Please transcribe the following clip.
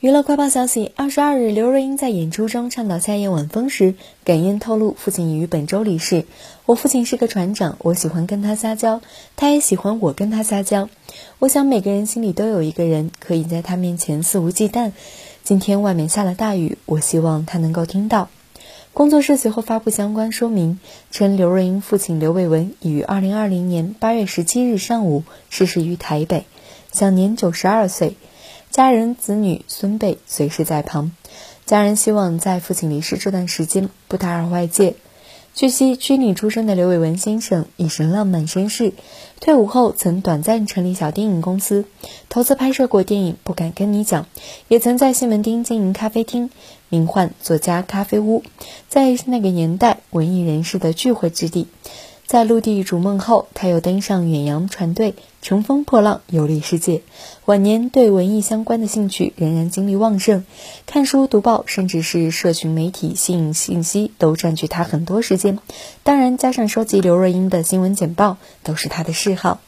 娱乐快报消息：二十二日，刘若英在演出中倡导夏夜晚风时，哽咽透露父亲已于本周离世。我父亲是个船长，我喜欢跟他撒娇，他也喜欢我跟他撒娇。我想每个人心里都有一个人，可以在他面前肆无忌惮。今天外面下了大雨，我希望他能够听到。工作室随后发布相关说明，称刘若英父亲刘伟文已于二零二零年八月十七日上午逝世于台北，享年九十二岁。家人、子女、孙辈随时在旁。家人希望在父亲离世这段时间不打扰外界。据悉，军旅出身的刘伟文先生一生浪漫绅士，退伍后曾短暂成立小电影公司，投资拍摄过电影《不敢跟你讲》，也曾在西门町经营咖啡厅，名唤作家咖啡屋，在那个年代文艺人士的聚会之地。在陆地逐梦后，他又登上远洋船队，乘风破浪，游历世界。晚年对文艺相关的兴趣仍然精力旺盛，看书、读报，甚至是社群媒体吸引信息，都占据他很多时间。当然，加上收集刘若英的新闻简报，都是他的嗜好。